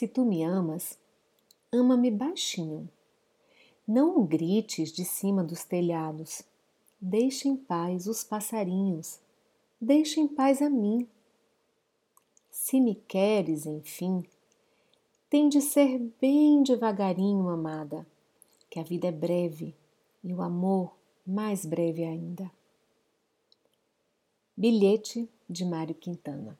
Se tu me amas, ama-me baixinho. Não grites de cima dos telhados. Deixa em paz os passarinhos. Deixa em paz a mim. Se me queres, enfim, tem de ser bem devagarinho, amada, que a vida é breve e o amor mais breve ainda. Bilhete de Mário Quintana